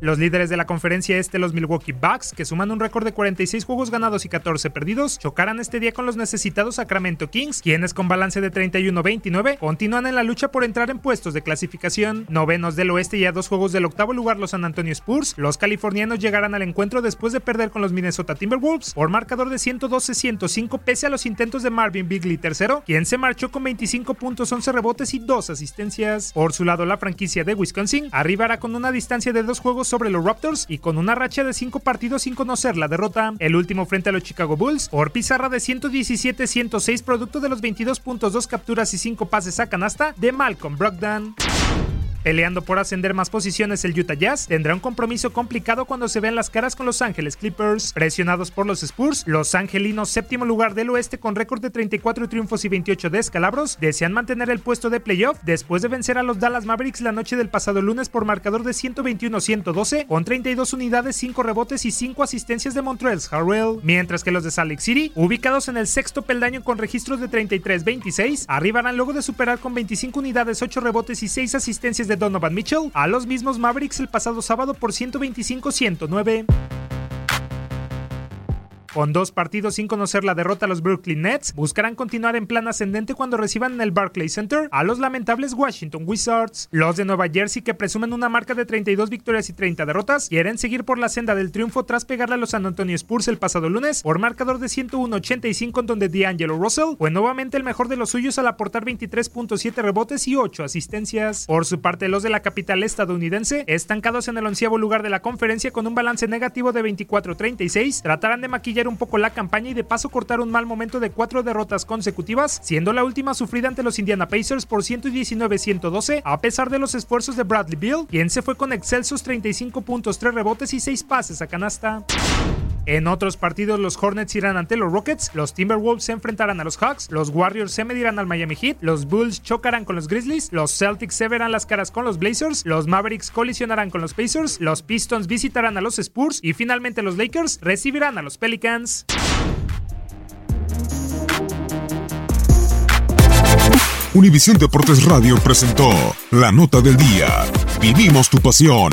Los líderes de la conferencia este, los Milwaukee Bucks, que suman un récord de 46 juegos ganados y 14 perdidos, chocarán este día con los necesitados Sacramento Kings, quienes con balance de 31-29 continúan en la lucha por entrar en puestos de clasificación. Novenos del oeste y a dos juegos del octavo lugar los San Antonio Spurs, los californianos llegarán al encuentro después de perder con los Minnesota Timberwolves por marcador de 112-105 pese a los intentos de Marvin Bigley tercero, quien se marchó con 25 puntos, 11 rebotes y 2 asistencias. Por su lado, la franquicia de Wisconsin arribará con una distancia de dos juegos sobre los Raptors y con una racha de 5 partidos sin conocer la derrota. El último frente a los Chicago Bulls por pizarra de 117-106 producto de los 22 puntos, 2 capturas y 5 pases a canasta de Malcolm Brogdon. Peleando por ascender más posiciones, el Utah Jazz tendrá un compromiso complicado cuando se vean las caras con Los Ángeles Clippers. Presionados por los Spurs, los angelinos, séptimo lugar del oeste con récord de 34 triunfos y 28 descalabros, desean mantener el puesto de playoff después de vencer a los Dallas Mavericks la noche del pasado lunes por marcador de 121-112 con 32 unidades, 5 rebotes y 5 asistencias de Montreal Harrell. Mientras que los de Salt Lake City, ubicados en el sexto peldaño con registros de 33-26, arribarán luego de superar con 25 unidades, 8 rebotes y 6 asistencias de Donovan Mitchell a los mismos Mavericks el pasado sábado por 125-109. Con dos partidos sin conocer la derrota, los Brooklyn Nets buscarán continuar en plan ascendente cuando reciban en el Barclays Center a los lamentables Washington Wizards. Los de Nueva Jersey, que presumen una marca de 32 victorias y 30 derrotas, quieren seguir por la senda del triunfo tras pegarle a los San Antonio Spurs el pasado lunes por marcador de 101-85 en donde D'Angelo Russell fue nuevamente el mejor de los suyos al aportar 23.7 rebotes y 8 asistencias. Por su parte, los de la capital estadounidense, estancados en el onceavo lugar de la conferencia con un balance negativo de 24-36, tratarán de maquillar un poco la campaña y de paso cortar un mal momento de cuatro derrotas consecutivas, siendo la última sufrida ante los Indiana Pacers por 119-112, a pesar de los esfuerzos de Bradley Beal, quien se fue con excelsos 35 puntos, 3 rebotes y 6 pases a canasta. En otros partidos, los Hornets irán ante los Rockets, los Timberwolves se enfrentarán a los Hawks, los Warriors se medirán al Miami Heat, los Bulls chocarán con los Grizzlies, los Celtics se verán las caras con los Blazers, los Mavericks colisionarán con los Pacers, los Pistons visitarán a los Spurs y finalmente los Lakers recibirán a los Pelicans. Univisión Deportes Radio presentó La Nota del Día. Vivimos tu pasión.